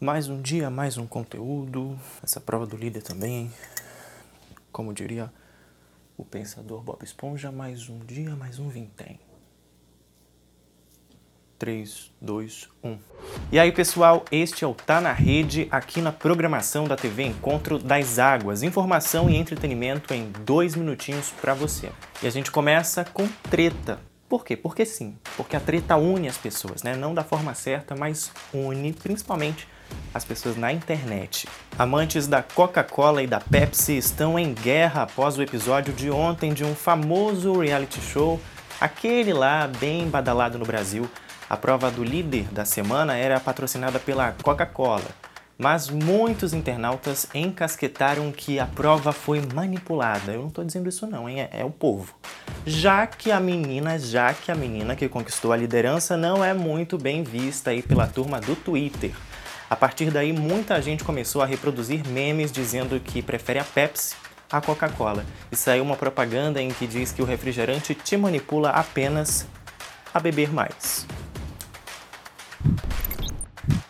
Mais um dia, mais um conteúdo. Essa prova do líder também. Como diria o pensador Bob Esponja, mais um dia, mais um vintém. 3, 2, 1. E aí, pessoal, este é o Tá na Rede, aqui na programação da TV Encontro das Águas. Informação e entretenimento em dois minutinhos para você. E a gente começa com treta. Por quê? Porque sim. Porque a treta une as pessoas, né? Não da forma certa, mas une principalmente as pessoas na internet. Amantes da Coca-Cola e da Pepsi estão em guerra após o episódio de ontem de um famoso reality show, aquele lá bem badalado no Brasil. A prova do líder da semana era patrocinada pela Coca-Cola mas muitos internautas encasquetaram que a prova foi manipulada. Eu não estou dizendo isso não, hein? É, é, o povo. Já que a menina, já que a menina que conquistou a liderança não é muito bem vista aí pela turma do Twitter. A partir daí, muita gente começou a reproduzir memes dizendo que prefere a Pepsi à Coca-Cola. E saiu uma propaganda em que diz que o refrigerante te manipula apenas a beber mais.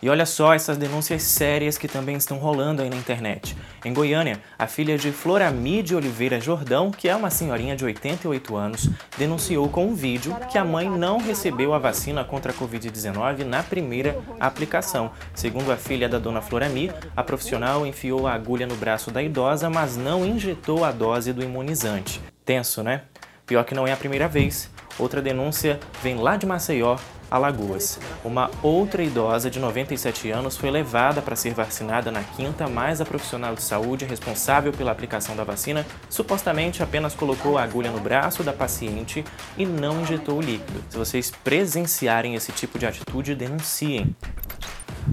E olha só essas denúncias sérias que também estão rolando aí na internet. Em Goiânia, a filha de Floramide Oliveira Jordão, que é uma senhorinha de 88 anos, denunciou com um vídeo que a mãe não recebeu a vacina contra a Covid-19 na primeira aplicação. Segundo a filha da dona Florami, a profissional enfiou a agulha no braço da idosa, mas não injetou a dose do imunizante. Tenso, né? Pior que não é a primeira vez. Outra denúncia vem lá de Maceió, Alagoas. Uma outra idosa de 97 anos foi levada para ser vacinada na quinta, mas a profissional de saúde responsável pela aplicação da vacina supostamente apenas colocou a agulha no braço da paciente e não injetou o líquido. Se vocês presenciarem esse tipo de atitude, denunciem.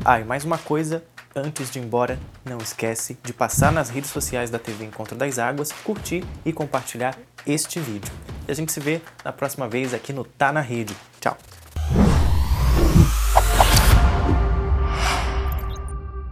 Ah, e mais uma coisa, antes de ir embora, não esquece de passar nas redes sociais da TV Encontro das Águas, curtir e compartilhar este vídeo. E a gente se vê na próxima vez aqui no Tá na Rede. Tchau!